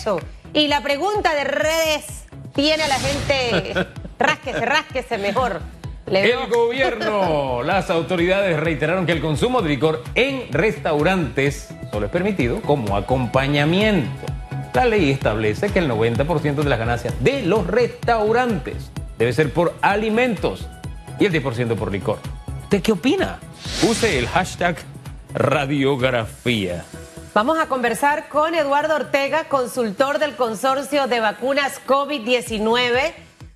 eso. Y la pregunta de redes tiene a la gente, rásquese, rásquese mejor. El gobierno, las autoridades reiteraron que el consumo de licor en restaurantes solo es permitido como acompañamiento. La ley establece que el 90% de las ganancias de los restaurantes debe ser por alimentos y el 10% por licor. ¿Usted qué opina? Use el hashtag radiografía. Vamos a conversar con Eduardo Ortega, consultor del consorcio de vacunas COVID-19.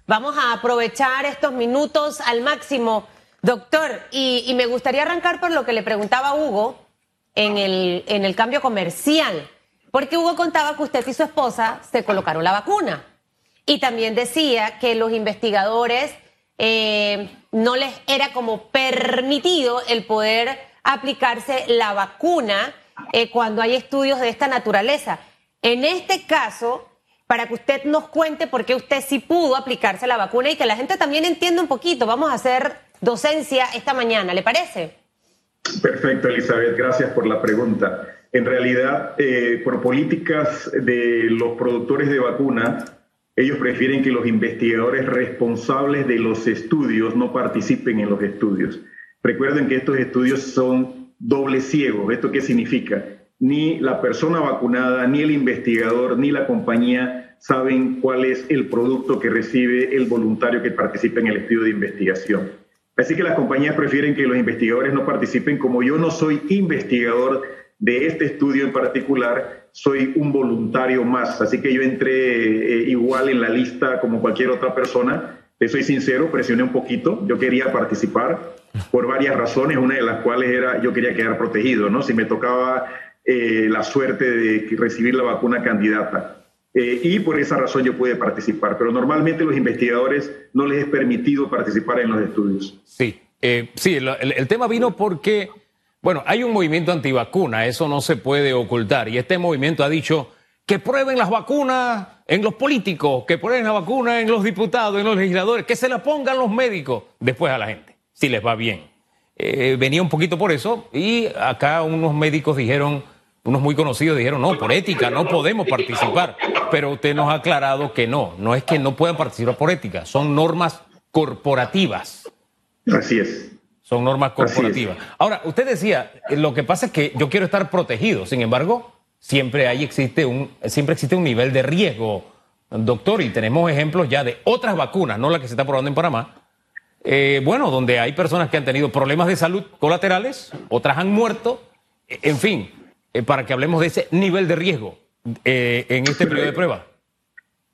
Vamos a aprovechar estos minutos al máximo. Doctor, y, me gustaría arrancar por lo que le preguntaba Hugo en el, en el cambio comercial, porque Hugo contaba que usted y su esposa se colocaron la vacuna. Y también decía que los investigadores eh, no les era como permitido el poder aplicarse la vacuna eh, cuando hay estudios de esta naturaleza. En este caso, para que usted nos cuente por qué usted sí pudo aplicarse la vacuna y que la gente también entienda un poquito, vamos a hacer docencia esta mañana, ¿le parece? Perfecto, Elizabeth, gracias por la pregunta. En realidad, eh, por políticas de los productores de vacunas, ellos prefieren que los investigadores responsables de los estudios no participen en los estudios. Recuerden que estos estudios son doble ciegos. ¿Esto qué significa? Ni la persona vacunada, ni el investigador, ni la compañía saben cuál es el producto que recibe el voluntario que participa en el estudio de investigación. Así que las compañías prefieren que los investigadores no participen. Como yo no soy investigador de este estudio en particular, soy un voluntario más, así que yo entré eh, igual en la lista como cualquier otra persona. Soy sincero, presioné un poquito, yo quería participar por varias razones, una de las cuales era yo quería quedar protegido, ¿no? Si me tocaba eh, la suerte de recibir la vacuna candidata. Eh, y por esa razón yo pude participar, pero normalmente los investigadores no les es permitido participar en los estudios. Sí, sí, el tema vino porque bueno, hay un movimiento antivacuna, eso no se puede ocultar. Y este movimiento ha dicho que prueben las vacunas en los políticos, que prueben la vacuna en los diputados, en los legisladores, que se la pongan los médicos después a la gente, si les va bien. Eh, venía un poquito por eso y acá unos médicos dijeron, unos muy conocidos dijeron, no, por ética no podemos participar. Pero usted nos ha aclarado que no, no es que no puedan participar por ética, son normas corporativas. Así es. Son normas corporativas. Ahora, usted decía, lo que pasa es que yo quiero estar protegido. Sin embargo, siempre ahí existe un, siempre existe un nivel de riesgo, doctor, y tenemos ejemplos ya de otras vacunas, no la que se está probando en Panamá. Eh, bueno, donde hay personas que han tenido problemas de salud colaterales, otras han muerto, eh, en fin, para que hablemos de ese nivel de riesgo en este periodo de prueba.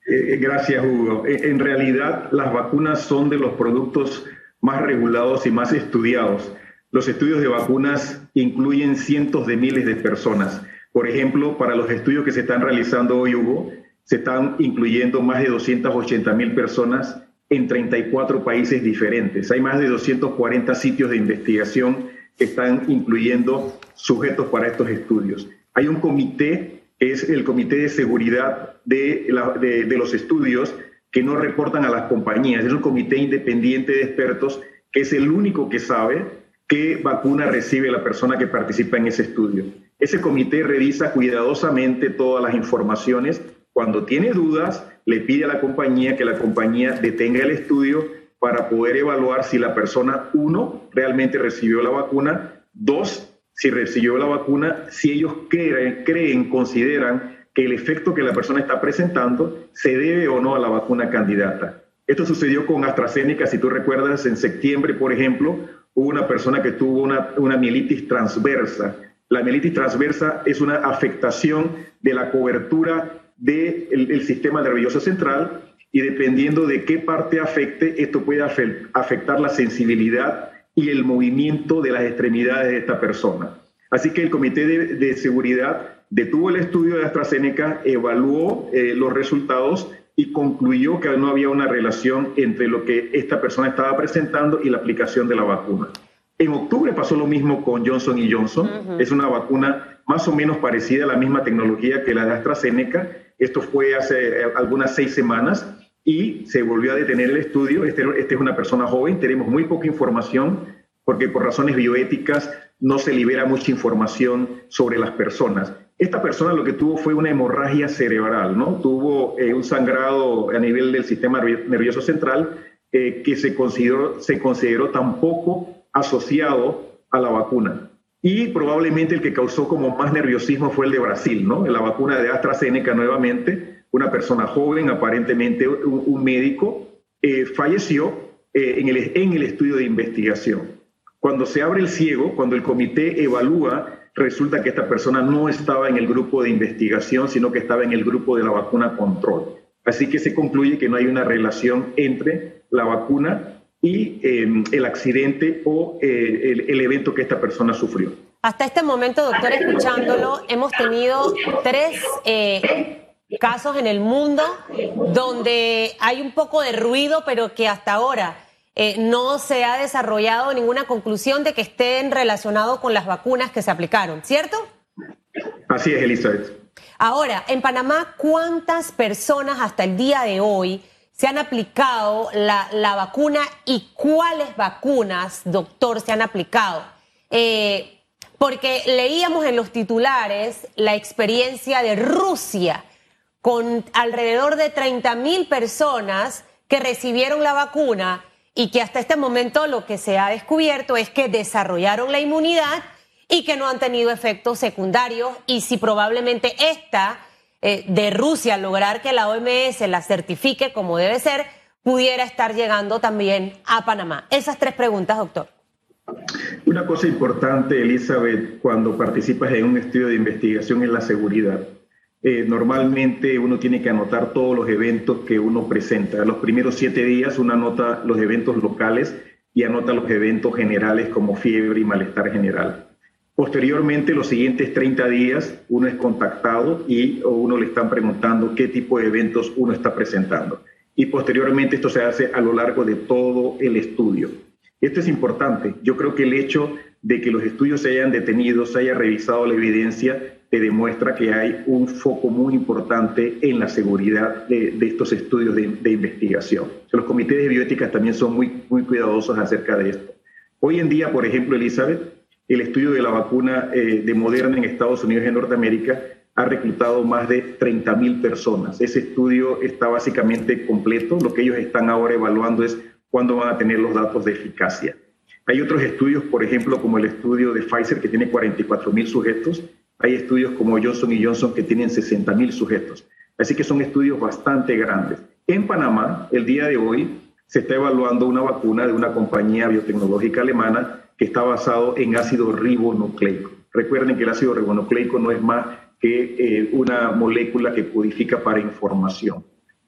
gracias, Hugo. En realidad, las vacunas son de los productos más regulados y más estudiados. Los estudios de vacunas incluyen cientos de miles de personas. Por ejemplo, para los estudios que se están realizando hoy, Hugo, se están incluyendo más de 280 mil personas en 34 países diferentes. Hay más de 240 sitios de investigación que están incluyendo sujetos para estos estudios. Hay un comité, que es el Comité de Seguridad de, de los Estudios, que no reportan a las compañías. Es un comité independiente de expertos que es el único que sabe qué vacuna recibe la persona que participa en ese estudio. Ese comité revisa cuidadosamente todas las informaciones. Cuando tiene dudas, le pide a la compañía que la compañía detenga el estudio para poder evaluar si la persona, uno, realmente recibió la vacuna, dos, si recibió la vacuna, si ellos creen, creen consideran que el efecto que la persona está presentando se debe o no a la vacuna candidata. Esto sucedió con AstraZeneca, si tú recuerdas, en septiembre, por ejemplo, hubo una persona que tuvo una, una mielitis transversa. La mielitis transversa es una afectación de la cobertura del sistema nervioso central y dependiendo de qué parte afecte, esto puede afectar la sensibilidad y el movimiento de las extremidades de esta persona. Así que el Comité de, de Seguridad detuvo el estudio de AstraZeneca, evaluó eh, los resultados y concluyó que no había una relación entre lo que esta persona estaba presentando y la aplicación de la vacuna. En octubre pasó lo mismo con Johnson y Johnson. Es una vacuna más o menos parecida a la misma tecnología que la de AstraZeneca. Esto fue hace eh, algunas seis semanas y se volvió a detener el estudio. Este, este es una persona joven, tenemos muy poca información porque por razones bioéticas no se libera mucha información sobre las personas. Esta persona lo que tuvo fue una hemorragia cerebral, ¿no? Tuvo eh, un sangrado a nivel del sistema nervioso central eh, que se consideró, se consideró tampoco asociado a la vacuna. Y probablemente el que causó como más nerviosismo fue el de Brasil, ¿no? La vacuna de AstraZeneca nuevamente, una persona joven, aparentemente un, médico, eh, falleció en, el, en el estudio de investigación. Cuando se abre el ciego, cuando el comité evalúa, resulta que esta persona no estaba en el grupo de investigación, sino que estaba en el grupo de la vacuna control. Así que se concluye que no hay una relación entre la vacuna y em, el accidente o eh, el, evento que esta persona sufrió. Hasta este momento, doctor, escuchándolo, hemos tenido tres eh, casos en el mundo donde hay un poco de ruido, pero que hasta ahora eh, no se ha desarrollado ninguna conclusión de que estén relacionados con las vacunas que se aplicaron, ¿cierto? Así es, Elizabeth. Ahora, en Panamá, ¿cuántas personas hasta el día de hoy se han aplicado la, vacuna y cuáles vacunas, doctor, se han aplicado. Eh, porque leíamos en los titulares la experiencia de Rusia con alrededor de 30 mil personas que recibieron la vacuna y que hasta este momento lo que se ha descubierto es que desarrollaron la inmunidad y que no han tenido efectos secundarios y si probablemente esta eh, de Rusia lograr que la OMS la certifique como debe ser, pudiera estar llegando también a Panamá. Esas tres preguntas, doctor. Una cosa importante, Elizabeth, cuando participas en un estudio de investigación es la seguridad. Eh, normalmente uno tiene que anotar todos los eventos que uno presenta. Los primeros siete días uno anota los eventos locales y anota los eventos generales como fiebre y malestar general. Posteriormente, los siguientes 30 días, uno es contactado y uno le están preguntando qué tipo de eventos uno está presentando. Y posteriormente esto se hace a lo largo de todo el estudio. Esto es importante. Yo creo que el hecho de que los estudios se hayan detenido, se haya revisado la evidencia, te demuestra que hay un foco muy importante en la seguridad de, estos estudios de, investigación. Los comités de bioética también son muy, muy cuidadosos acerca de esto. Hoy en día, por ejemplo, Elizabeth, el estudio de la vacuna eh, de Moderna en Estados Unidos y en Norteamérica ha reclutado más de 30.000 personas. Ese estudio está básicamente completo. Lo que ellos están ahora evaluando es cuándo van a tener los datos de eficacia. Hay otros estudios, por ejemplo, como el estudio de Pfizer, que tiene 44.000 sujetos. Hay estudios como Johnson Johnson, que tienen 60.000 sujetos. Así que son estudios bastante grandes. En Panamá, el día de hoy, se está evaluando una vacuna de una compañía biotecnológica alemana que está basado en ácido ribonucleico. Recuerden que el ácido ribonucleico no es más que eh, una molécula que codifica para información.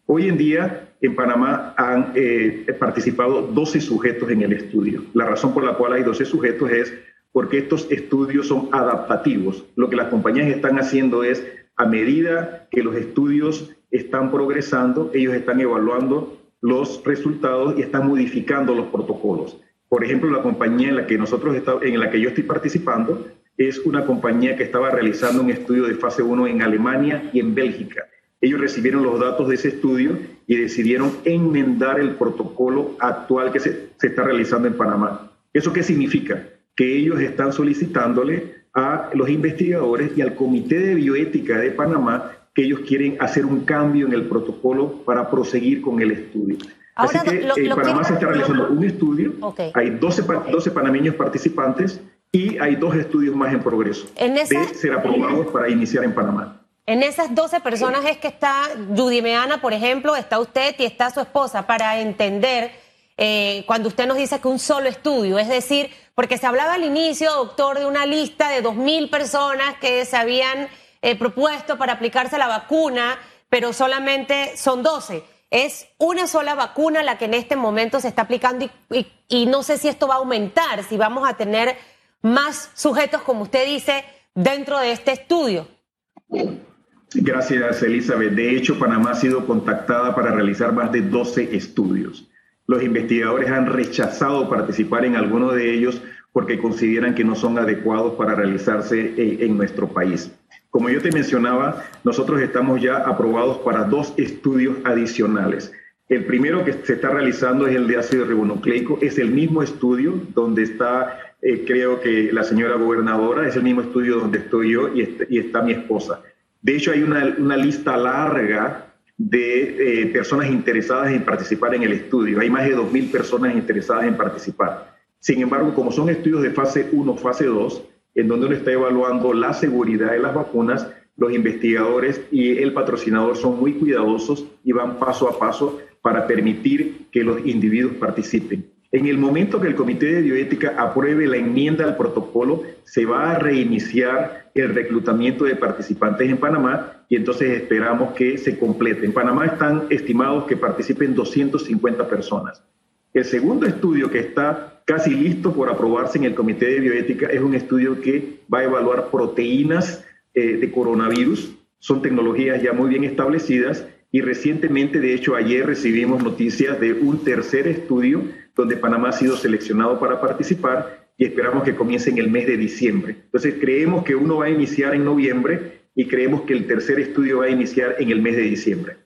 Hoy en día en Panamá han eh, participado 12 sujetos en el estudio. La razón por la cual hay 12 sujetos es porque estos estudios son adaptativos. Lo que las compañías están haciendo es, a medida que los estudios están progresando, ellos están evaluando los resultados y están modificando los protocolos. Por ejemplo, la compañía en la que nosotros en la que yo estoy participando es una compañía que estaba realizando un estudio de fase 1 en Alemania y en Bélgica. Ellos recibieron los datos de ese estudio y decidieron enmendar el protocolo actual que se, se está realizando en Panamá. ¿Eso qué significa? Que ellos están solicitándole a los investigadores y al Comité de Bioética de Panamá que ellos quieren hacer un cambio en el protocolo para proseguir con el estudio. Así que en eh, Panamá se está realizando un estudio, hay 12, 12 panameños participantes y hay dos estudios más en progreso en de ser aprobados para iniciar en Panamá. En esas 12 personas es que está Judy Meana, por ejemplo, está usted y está su esposa para entender eh, cuando usted nos dice que un solo estudio, es decir, porque se hablaba al inicio, doctor, de una lista de 2.000 personas que se habían eh, propuesto para aplicarse la vacuna, pero solamente son 12. Es una sola vacuna la que en este momento se está aplicando y, no sé si esto va a aumentar, si vamos a tener más sujetos, como usted dice, dentro de este estudio. Gracias, Elizabeth. De hecho, Panamá ha sido contactada para realizar más de 12 estudios. Los investigadores han rechazado participar en alguno de ellos porque consideran que no son adecuados para realizarse en nuestro país. Como yo te mencionaba, nosotros estamos ya aprobados para dos estudios adicionales. El primero que se está realizando es el de ácido ribonucleico, es el mismo estudio donde está eh, creo que la señora gobernadora, es el mismo estudio donde estoy yo y, está mi esposa. De hecho, hay una, una lista larga de eh, personas interesadas en participar en el estudio. Hay más de 2.000 personas interesadas en participar. Sin embargo, como son estudios de fase 1, fase 2, en donde uno está evaluando la seguridad de las vacunas, los investigadores y el patrocinador son muy cuidadosos y van paso a paso para permitir que los individuos participen. En el momento que el Comité de Bioética apruebe la enmienda al protocolo, se va a reiniciar el reclutamiento de participantes en Panamá y entonces esperamos que se complete. En Panamá están estimados que participen 250 personas. El segundo estudio que está casi listo por aprobarse en el Comité de Bioética es un estudio que va a evaluar proteínas eh, de coronavirus. Son tecnologías ya muy bien establecidas y recientemente, de hecho, ayer recibimos noticias de un tercer estudio donde Panamá ha sido seleccionado para participar y esperamos que comience en el mes de diciembre. Entonces, creemos que uno va a iniciar en noviembre y creemos que el tercer estudio va a iniciar en el mes de diciembre.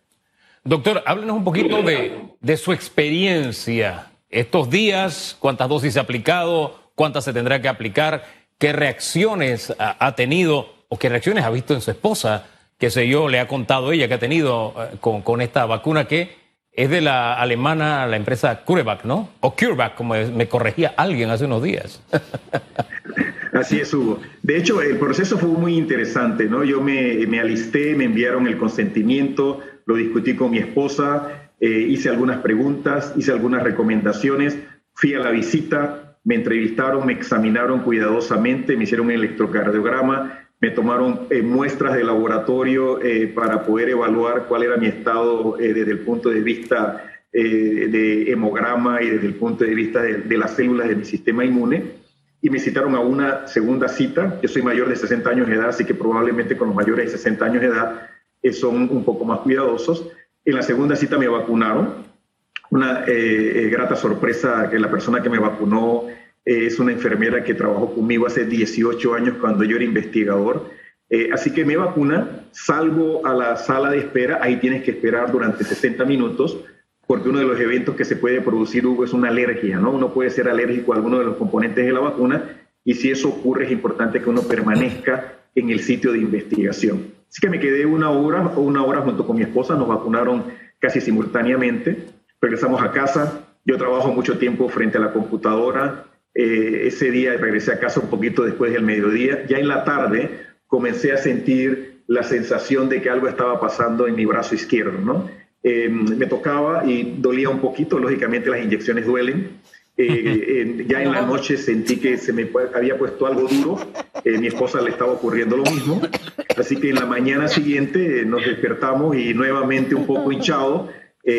Doctor, háblenos un poquito de, su experiencia estos días, cuántas dosis se ha aplicado, cuántas se tendrá que aplicar, qué reacciones ha, tenido o qué reacciones ha visto en su esposa, qué sé yo, le ha contado ella que ha tenido eh, con, con esta vacuna que es de la alemana, la empresa CureVac, ¿no? O CureVac, como me corregía alguien hace unos días. Así es, Hugo. De hecho, el proceso fue muy interesante, ¿no? Yo me, alisté, me enviaron el consentimiento, lo discutí con mi esposa, eh, hice algunas preguntas, hice algunas recomendaciones, fui a la visita, me entrevistaron, me examinaron cuidadosamente, me hicieron un electrocardiograma, me tomaron eh, muestras de laboratorio eh, para poder evaluar cuál era mi estado eh, desde el punto de vista de hemograma y desde el punto de vista de, las células de mi sistema inmune. Y me citaron a una segunda cita. Yo soy mayor de 60 años de edad, así que probablemente con los mayores de 60 años de edad son un poco más cuidadosos. En la segunda cita me vacunaron. Una grata sorpresa que la persona que me vacunó es una enfermera que trabajó conmigo hace 18 años cuando yo era investigador. Eh, así que me vacuna, salgo a la sala de espera, ahí tienes que esperar durante 60 minutos, porque uno de los eventos que se puede producir, Hugo, es una alergia, ¿no? Uno puede ser alérgico a alguno de los componentes de la vacuna y si eso ocurre es importante que uno permanezca en el sitio de investigación. Así que me quedé una hora o una hora junto con mi esposa, nos vacunaron casi simultáneamente, regresamos a casa, yo trabajo mucho tiempo frente a la computadora, eh, ese día regresé a casa un poquito después del mediodía. Ya en la tarde comencé a sentir la sensación de que algo estaba pasando en mi brazo izquierdo, ¿no? Eh, me tocaba y dolía un poquito, lógicamente las inyecciones duelen. Eh, ya en la noche sentí que se me había puesto algo duro, mi esposa le estaba ocurriendo lo mismo, así que en la mañana siguiente nos despertamos y nuevamente un poco hinchado,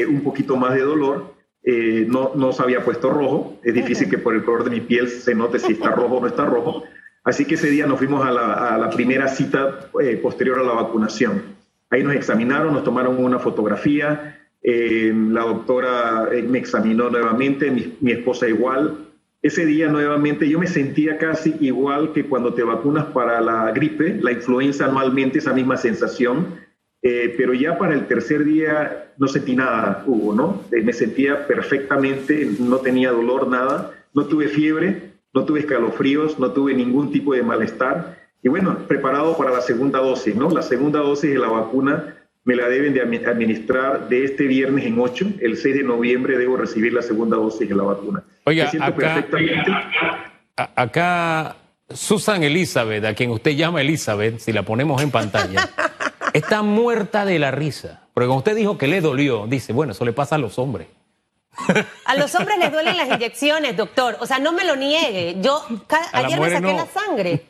un poquito más de dolor, eh, no, no se había puesto rojo. Es difícil que por el color de mi piel se note si está rojo o no está rojo. Así que ese día nos fuimos a la, primera cita eh, posterior a la vacunación. Ahí nos examinaron, nos tomaron una fotografía. Eh, la doctora me examinó nuevamente, mi, mi esposa igual. Ese día nuevamente yo me sentía casi igual que cuando te vacunas para la gripe, la influenza anualmente, esa misma sensación eh, pero ya para el tercer día no sentí nada, Hugo, ¿no? Eh, me sentía perfectamente, no tenía dolor, nada, no tuve fiebre, no tuve escalofríos, no tuve ningún tipo de malestar. Y bueno, preparado para la segunda dosis, ¿no? La segunda dosis de la vacuna me la deben de administrar de este viernes en 8, el 6 de noviembre debo recibir la segunda dosis de la vacuna. Oiga, acá, acá Susan Elizabeth, a quien usted llama Elizabeth, si la ponemos en pantalla. Está muerta de la risa. Porque como usted dijo que le dolió, dice, bueno, eso le pasa a los hombres. A los hombres les duelen las inyecciones, doctor. O sea, no me lo niegue. Yo ayer me saqué la sangre.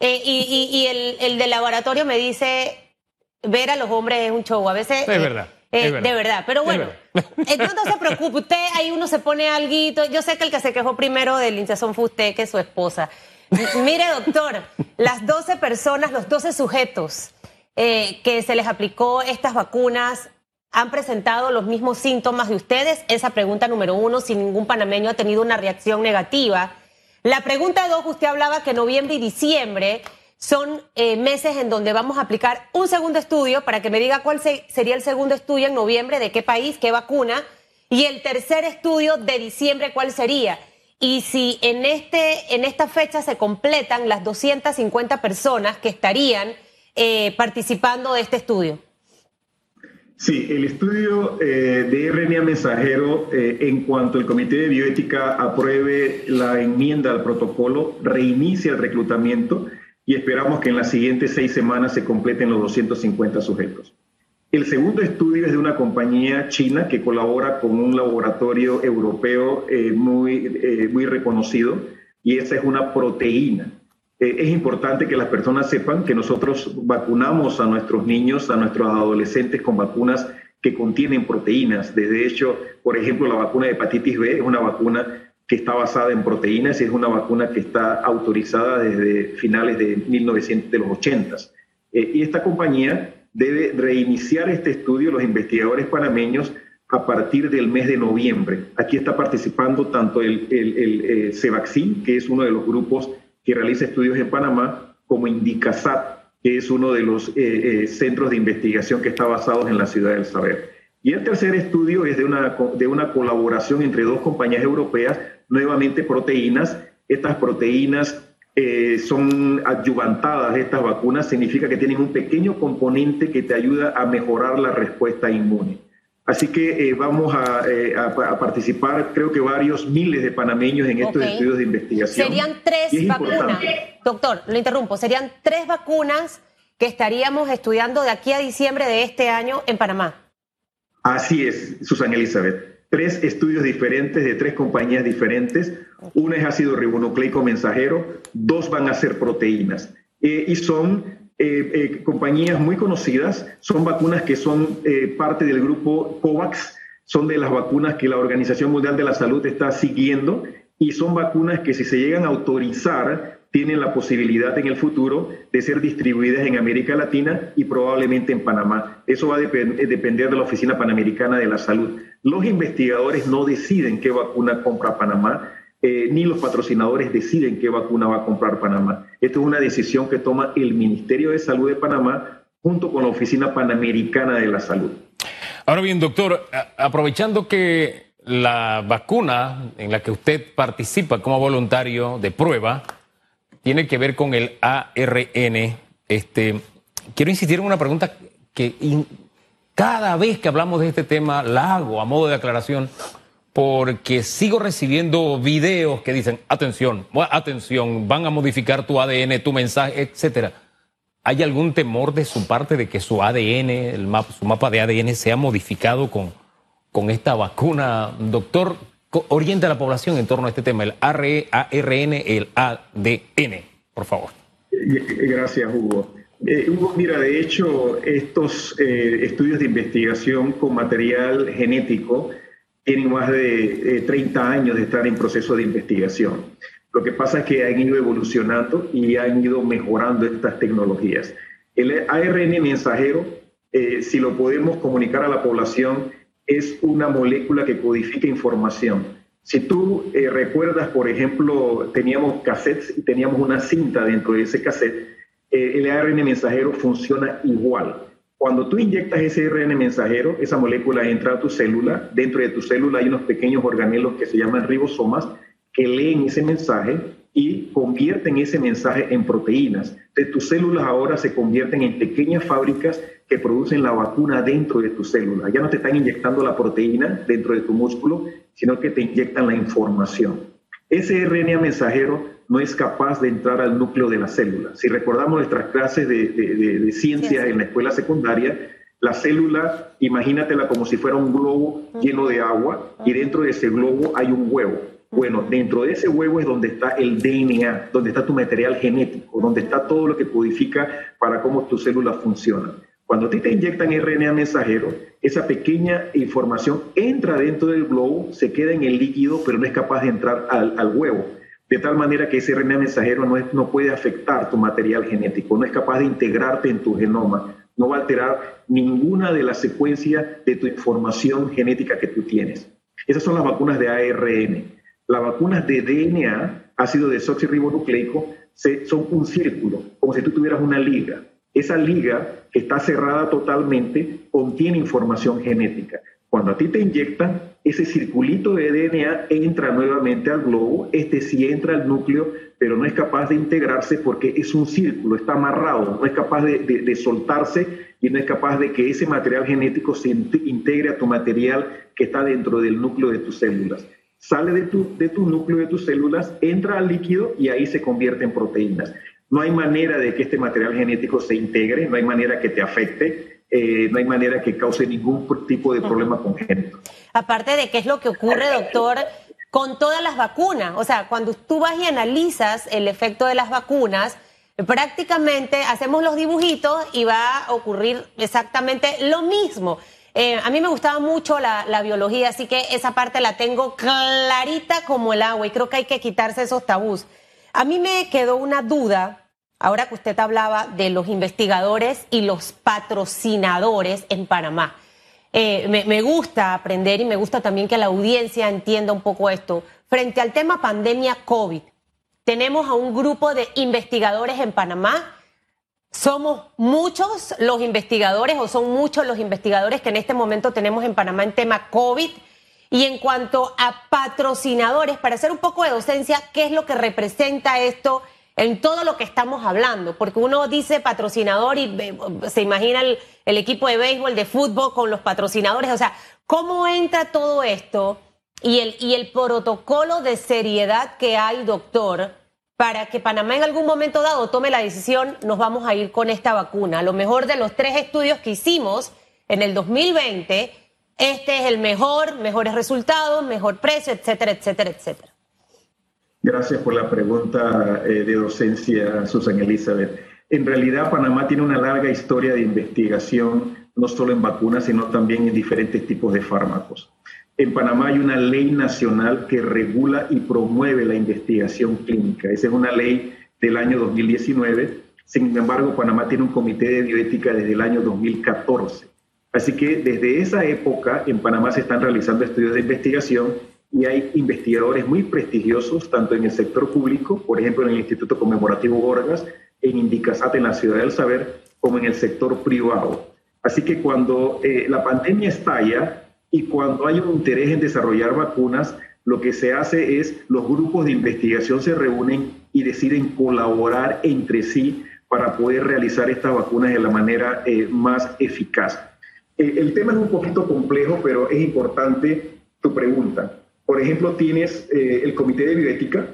Eh, y, el, el del laboratorio me dice, ver a los hombres es un show. A veces... Es verdad. Eh, de verdad, pero bueno, entonces no se preocupe, usted ahí uno se pone algo, yo sé que el que se quejó primero del hinchazón fue usted, que es su esposa. Mire, doctor, las 12 personas, los 12 sujetos eh, que se les aplicó estas vacunas han presentado los mismos síntomas de ustedes? Esa pregunta número uno, si ningún panameño ha tenido una reacción negativa. La pregunta dos, usted hablaba que noviembre y diciembre son eh, meses en donde vamos a aplicar un segundo estudio para que me diga cuál sería el segundo estudio en noviembre, de qué país, qué vacuna, y el tercer estudio de diciembre, cuál sería. y si en, este, en esta fecha se completan las 250 personas que estarían eh, participando de este estudio. Sí, el estudio eh, de RNA mensajero, eh, en cuanto el Comité de Bioética apruebe la enmienda al protocolo, reinicia el reclutamiento y esperamos que en las siguientes seis semanas se completen los 250 sujetos. El segundo estudio es de una compañía china que colabora con un laboratorio europeo eh, muy, muy reconocido y esa es una proteína. Eh, es importante que las personas sepan que nosotros vacunamos a nuestros niños, a nuestros adolescentes con vacunas que contienen proteínas. De hecho, por ejemplo, la vacuna de hepatitis B es una vacuna que está basada en proteínas y es una vacuna que está autorizada desde finales de, 1900, de los 80. Eh, y esta compañía debe reiniciar este estudio, los investigadores panameños, a partir del mes de noviembre. Aquí está participando tanto el, el, el, el CEVAXIN, que es uno de los grupos que realiza estudios en Panamá, como Indicasat, que es uno de los eh, eh, centros de investigación que está basado en la ciudad del saber. Y el tercer estudio es de una, de una colaboración entre dos compañías europeas, nuevamente proteínas. Estas proteínas eh, son adyuvantadas, estas vacunas, significa que tienen un pequeño componente que te ayuda a mejorar la respuesta inmune. Así que eh, vamos eh, a, participar, creo que varios miles de panameños en estos estudios de investigación. Serían tres vacunas, doctor, lo interrumpo, serían tres vacunas que estaríamos estudiando de aquí a diciembre de este año en Panamá. Así es, Susana Elizabeth. Tres estudios diferentes de tres compañías diferentes. Una es ácido ribonucleico mensajero, dos van a ser proteínas. Eh, y son eh, eh, compañías muy conocidas, son vacunas que son eh, parte del grupo COVAX, son de las vacunas que la Organización Mundial de la Salud está siguiendo y son vacunas que si se llegan a autorizar tienen la posibilidad en el futuro de ser distribuidas en América Latina y probablemente en Panamá. Eso va a depender de la Oficina Panamericana de la Salud. Los investigadores no deciden qué vacuna compra Panamá, eh, ni los patrocinadores deciden qué vacuna va a comprar Panamá. Esto es una decisión que toma el Ministerio de Salud de Panamá junto con la Oficina Panamericana de la Salud. Ahora bien, doctor, aprovechando que la vacuna en la que usted participa como voluntario de prueba tiene que ver con el ARN, este, quiero insistir en una pregunta que cada vez que hablamos de este tema la hago a modo de aclaración porque sigo recibiendo videos que dicen, atención, atención, van a modificar tu ADN, tu mensaje, etcétera. ¿Hay algún temor de su parte de que su ADN, el su mapa de ADN sea modificado con, con esta vacuna? Doctor, oriente a la población en torno a este tema, el ARN, el ADN, por favor. Gracias, Hugo. Eh, Hugo, mira, de hecho, estos eh, estudios de investigación con material genético tienen más de 30 años de estar en proceso de investigación. Lo que pasa es que han ido evolucionando y han ido mejorando estas tecnologías. El ARN mensajero, eh, si lo podemos comunicar a la población, es una molécula que codifica información. Si tú eh, recuerdas, por ejemplo, teníamos cassettes y teníamos una cinta dentro de ese cassette, eh, el ARN mensajero funciona igual. Cuando tú inyectas ese RN mensajero, esa molécula entra a tu célula. Dentro de tu célula hay unos pequeños organelos que se llaman ribosomas que leen ese mensaje y convierten ese mensaje en proteínas. Entonces, tus células ahora se convierten en pequeñas fábricas que producen la vacuna dentro de tu célula. Ya no te están inyectando la proteína dentro de tu músculo, sino que te inyectan la información. Ese RNA mensajero no es capaz de entrar al núcleo de la célula. Si recordamos nuestras clases de, de, ciencia en la escuela secundaria, la célula, imagínatela como si fuera un globo lleno de agua y dentro de ese globo hay un huevo. Bueno, dentro de ese huevo es donde está el DNA, donde está tu material genético, donde está todo lo que codifica para cómo tu célula funciona. Cuando a ti te inyectan RNA mensajero, esa pequeña información entra dentro del globo, se queda en el líquido, pero no es capaz de entrar al, al huevo de tal manera que ese RNA mensajero no, no puede afectar tu material genético, no es capaz de integrarte en tu genoma, no va a alterar ninguna de las secuencias de tu información genética que tú tienes. Esas son las vacunas de ARN. Las vacunas de DNA, ácido desoxirribonucleico, son un círculo, como si tú tuvieras una liga. Esa liga que está cerrada totalmente contiene información genética. Cuando a ti te inyectan, ese circulito de DNA entra nuevamente al globo, este sí entra al núcleo, pero no es capaz de integrarse porque es un círculo, está amarrado, no es capaz de, soltarse y no es capaz de que ese material genético se integre a tu material que está dentro del núcleo de tus células. Sale de tu, de tu núcleo de tus células, entra al líquido y ahí se convierte en proteínas. No hay manera de que este material genético se integre, no hay manera que te afecte, eh, no hay manera que cause ningún tipo de problema congénito. Aparte de qué es lo que ocurre, doctor, con todas las vacunas. O sea, cuando tú vas y analizas el efecto de las vacunas, prácticamente hacemos los dibujitos y va a ocurrir exactamente lo mismo. Eh, a mí me gustaba mucho la, la, biología, así que esa parte la tengo clarita como el agua y creo que hay que quitarse esos tabús. A mí me quedó una duda ahora que usted hablaba de los investigadores y los patrocinadores en Panamá. Eh, me, gusta aprender y me gusta también que la audiencia entienda un poco esto. Frente al tema pandemia COVID, tenemos a un grupo de investigadores en Panamá. Somos muchos los investigadores o son muchos los investigadores que en este momento tenemos en Panamá en tema COVID. Y en cuanto a patrocinadores, para hacer un poco de docencia, ¿qué es lo que representa esto en todo lo que estamos hablando, porque uno dice patrocinador y eh, se imagina el, equipo de béisbol, de fútbol con los patrocinadores, o sea, ¿cómo entra todo esto y el, y el protocolo de seriedad que hay, doctor, para que Panamá en algún momento dado tome la decisión, nos vamos a ir con esta vacuna? A lo mejor de los tres estudios que hicimos en el 2020, este es el mejor, mejores resultados, mejor precio, etcétera, etcétera, etcétera. Gracias por la pregunta eh, de docencia, Susan Elizabeth. En realidad, Panamá tiene una larga historia de investigación, no solo en vacunas, sino también en diferentes tipos de fármacos. En Panamá hay una ley nacional que regula y promueve la investigación clínica. Esa es una ley del año 2019. Sin embargo, Panamá tiene un comité de bioética desde el año 2014. Así que desde esa época en Panamá se están realizando estudios de investigación y hay investigadores muy prestigiosos, tanto en el sector público, por ejemplo en el Instituto Conmemorativo Gorgas, en Indicasat, en la Ciudad del Saber, como en el sector privado. Así que cuando eh, la pandemia estalla y cuando hay un interés en desarrollar vacunas, lo que se hace es los grupos de investigación se reúnen y deciden colaborar entre sí para poder realizar estas vacunas de la manera eh, más eficaz. Eh, el tema es un poquito complejo, pero es importante tu pregunta. Por ejemplo, tienes eh, el Comité de Bioética,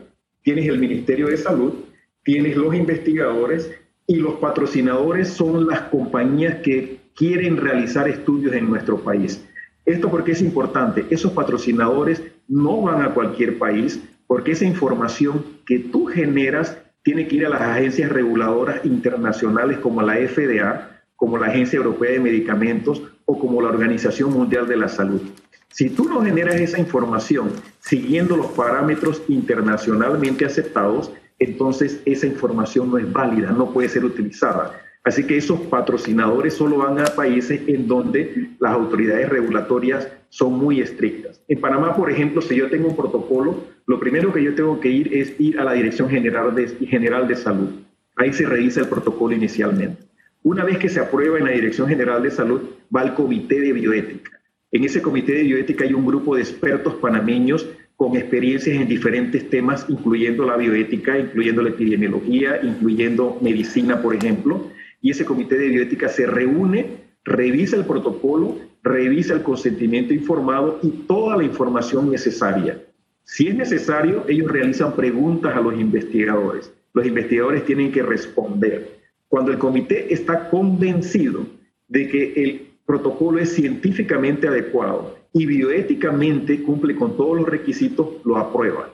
tienes el Ministerio de Salud, tienes los investigadores y los patrocinadores son las compañías que quieren realizar estudios en nuestro país. Esto porque es importante, esos patrocinadores no van a cualquier país porque esa información que tú generas tiene que ir a las agencias reguladoras internacionales como la FDA, como la Agencia Europea de Medicamentos o como la Organización Mundial de la Salud. Si tú no generas esa información siguiendo los parámetros internacionalmente aceptados, entonces esa información no es válida, no puede ser utilizada. Así que esos patrocinadores solo van a países en donde las autoridades regulatorias son muy estrictas. En Panamá, por ejemplo, si yo tengo un protocolo, lo primero que yo tengo que ir es ir a la Dirección General de, General de Salud. Ahí se revisa el protocolo inicialmente. Una vez que se aprueba en la Dirección General de Salud, va al Comité de Bioética. En ese comité de bioética hay un grupo de expertos panameños con experiencias en diferentes temas, incluyendo la bioética, incluyendo la epidemiología, incluyendo medicina, por ejemplo. Y ese comité de bioética se reúne, revisa el protocolo, revisa el consentimiento informado y toda la información necesaria. Si es necesario, ellos realizan preguntas a los investigadores. Los investigadores tienen que responder. Cuando el comité está convencido de que el protocolo es científicamente adecuado y bioéticamente cumple con todos los requisitos, lo aprueba.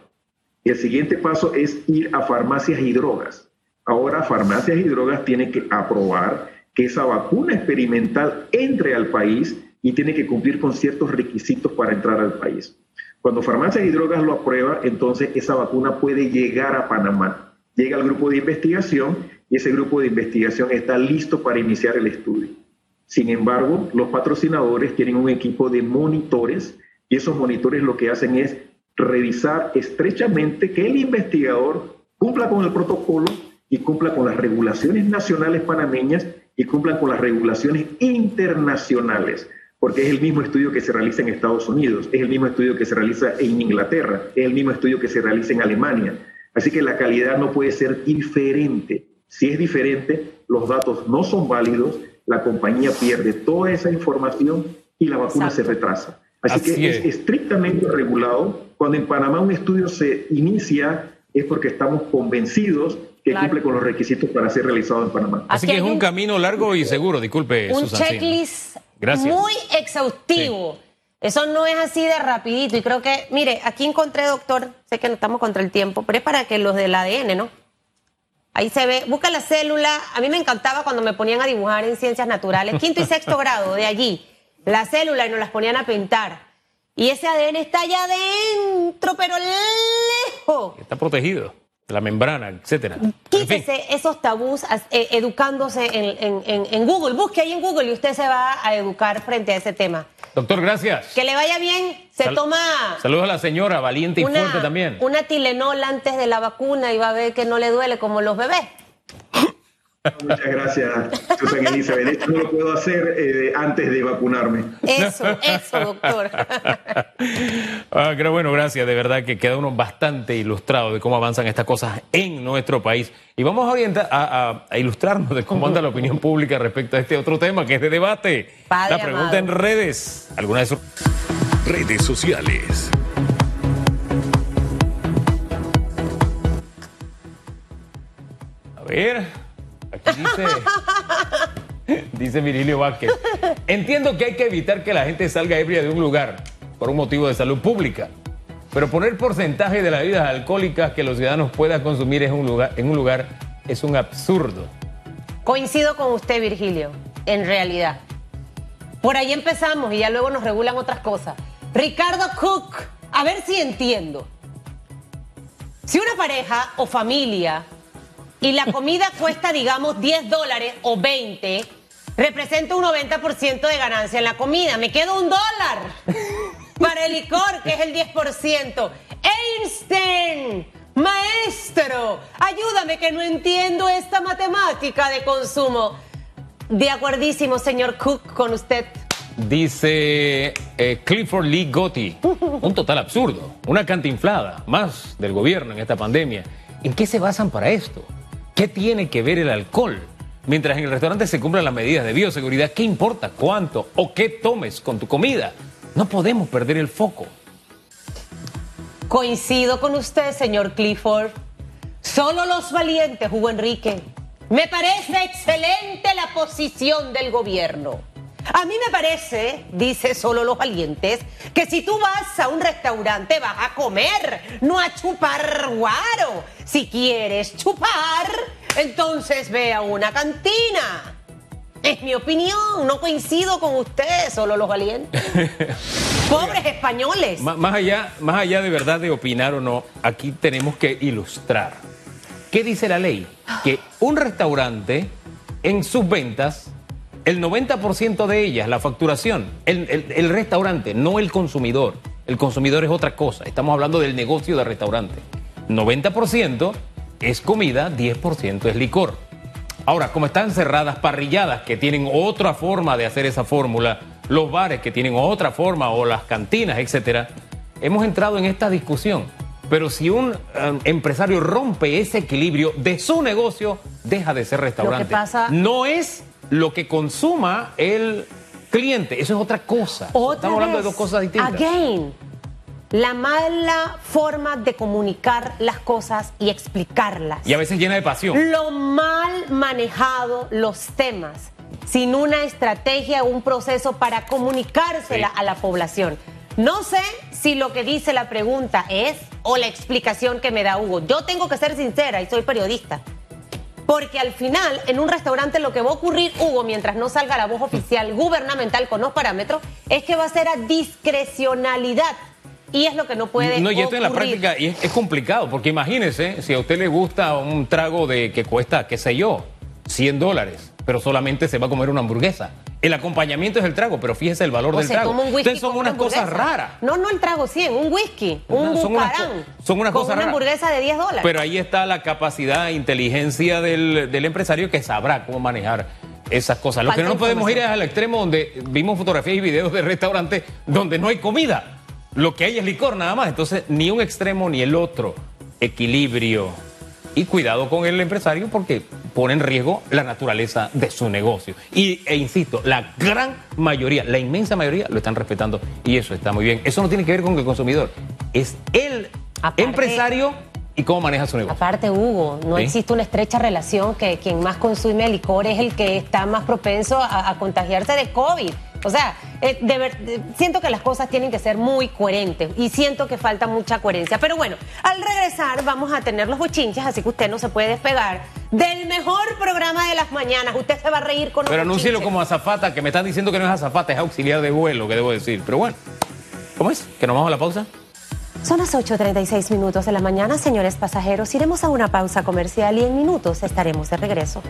El siguiente paso es ir a farmacias y drogas. Ahora farmacias y drogas tienen que aprobar que esa vacuna experimental entre al país y tiene que cumplir con ciertos requisitos para entrar al país. Cuando farmacias y drogas lo aprueba, entonces esa vacuna puede llegar a Panamá. Llega al grupo de investigación y ese grupo de investigación está listo para iniciar el estudio. Sin embargo, los patrocinadores tienen un equipo de monitores y esos monitores lo que hacen es revisar estrechamente que el investigador cumpla con el protocolo y cumpla con las regulaciones nacionales panameñas y cumplan con las regulaciones internacionales. porque es el mismo estudio que se realiza en Estados Unidos, es el mismo estudio que se realiza en Inglaterra, es el mismo estudio que se realiza en Alemania. Así que la calidad no puede ser diferente. Si es diferente, los datos no son válidos, la compañía pierde toda esa información y la vacuna se retrasa. Así, que es. estrictamente regulado. Cuando en Panamá un estudio se inicia es porque estamos convencidos que cumple con los requisitos para ser realizado en Panamá. Así que es un, camino largo y seguro, disculpe. Un checklist muy exhaustivo. Eso no es así de rapidito y creo que, mire, aquí encontré, doctor, sé que no estamos contra el tiempo, pero es para que los del ADN, ¿no? Ahí se ve, busca la célula. A mí me encantaba cuando me ponían a dibujar en ciencias naturales, quinto y sexto grado, de allí, la célula y nos las ponían a pintar. Y ese ADN está allá adentro, pero lejos. Está protegido la membrana, etcétera. Quítese esos tabús eh, educándose en, Google. Busque ahí en Google y usted se va a educar frente a ese tema. Doctor, gracias. Que le vaya bien. Se toma. Saludos a la señora, valiente y fuerte también. Una Tilenol antes de la vacuna y va a ver que no le duele como los bebés. Muchas gracias, Susan Elizabeth. Hecho, no lo puedo hacer eh, antes de vacunarme. Eso, eso, doctor. ah, pero bueno, gracias. De verdad que queda uno bastante ilustrado de cómo avanzan estas cosas en nuestro país. Y vamos a, orientar, a, ilustrarnos de cómo anda la opinión pública respecto a este otro tema que es de debate. la pregunta en redes. ¿Alguna de sus redes sociales? A ver. Dice, dice Virilio Vázquez. Entiendo que hay que evitar que la gente salga ebria de un lugar por un motivo de salud pública. Pero poner porcentaje de las bebidas alcohólicas que los ciudadanos puedan consumir un lugar, en un lugar es un absurdo. Coincido con usted, Virgilio, en realidad. Por ahí empezamos y ya luego nos regulan otras cosas. Ricardo Cook, a ver si entiendo. Si una pareja o familia y la comida cuesta, digamos, 10 dólares o 20, representa un 90% de ganancia en la comida. Me queda un dólar para el licor, que es el 10%. Einstein, maestro, ayúdame que no entiendo esta matemática de consumo. De acuerdísimo, señor Cook, con usted. Dice eh, Clifford Lee Gotti, un total absurdo, una cantinflada más del gobierno en esta pandemia. ¿En qué se basan para esto? ¿Qué tiene que ver el alcohol? Mientras en el restaurante se cumplan las medidas de bioseguridad, ¿qué importa cuánto o qué tomes con tu comida? No podemos perder el foco. Coincido con usted, señor Clifford. Solo los valientes, Hugo Enrique. Me parece excelente la posición del gobierno. A mí me parece, dice solo los valientes, que si tú vas a un restaurante vas a comer, no a chupar guaro. Si quieres chupar, entonces ve a una cantina. Es mi opinión, no coincido con usted, solo los valientes. Pobres españoles. más, allá, más allá de verdad de opinar o no, aquí tenemos que ilustrar. ¿Qué dice la ley? Que un restaurante en sus ventas el 90% de ellas, la facturación, el, restaurante, no el consumidor. El consumidor es otra cosa. Estamos hablando del negocio de restaurante. 90% es comida, 10% es licor. Ahora, como están cerradas parrilladas que tienen otra forma de hacer esa fórmula, los bares que tienen otra forma o las cantinas, etcétera, hemos entrado en esta discusión. Pero si un eh, empresario rompe ese equilibrio de su negocio, deja de ser restaurante. No es lo que consuma el cliente. Eso es otra cosa. Estamos hablando de dos cosas distintas. Again, la mala forma de comunicar las cosas y explicarlas. Y a veces llena de pasión. Lo mal manejado los temas, sin una estrategia o un proceso para comunicársela a la población. No sé si lo que dice la pregunta es o la explicación que me da Hugo. Yo tengo que ser sincera y soy periodista. Porque al final, en un restaurante lo que va a ocurrir, Hugo, mientras no salga la voz oficial gubernamental con los parámetros, es que va a ser a discrecionalidad. Y es lo que no puede No, y esto en la práctica y es, complicado, porque imagínese si a usted le gusta un trago de que cuesta, qué sé yo, 100 dólares, pero solamente se va a comer una hamburguesa. El acompañamiento es el trago, pero fíjese el valor del trago. Entonces son unas cosas raras. No, no el trago 100, un whisky, un son unas, son unas cosas una hamburguesa de 10 dólares. Pero ahí está la capacidad e inteligencia del, empresario que sabrá cómo manejar esas cosas. Lo que no podemos ir es al extremo donde vimos fotografías y videos de restaurantes donde no hay comida. Lo que hay es licor nada más. Entonces, ni un extremo ni el otro. Equilibrio. Y cuidado con el empresario porque pone en riesgo la naturaleza de su negocio. Y, e insisto, la gran mayoría, la inmensa mayoría lo están respetando y eso está muy bien. Eso no tiene que ver con el consumidor, es el Aparte- empresario y cómo maneja su negocio. Aparte, Hugo, no Sí. existe una estrecha relación que quien más consume licor es el que está más propenso a, a contagiarse de COVID. O sea, eh, de ver- de- siento que las cosas tienen que ser muy coherentes y siento que falta mucha coherencia. Pero bueno, al regresar vamos a tener los bochinches, así que usted no se puede despegar del mejor programa de las mañanas. Usted se va a reír con los Pero anúncielo como azafata, que me están diciendo que no es azafata, es auxiliar de vuelo, que debo decir. Pero bueno, ¿cómo es? ¿Que nos vamos a la pausa? Son las 8.36 minutos de la mañana, señores pasajeros. Iremos a una pausa comercial y en minutos estaremos de regreso.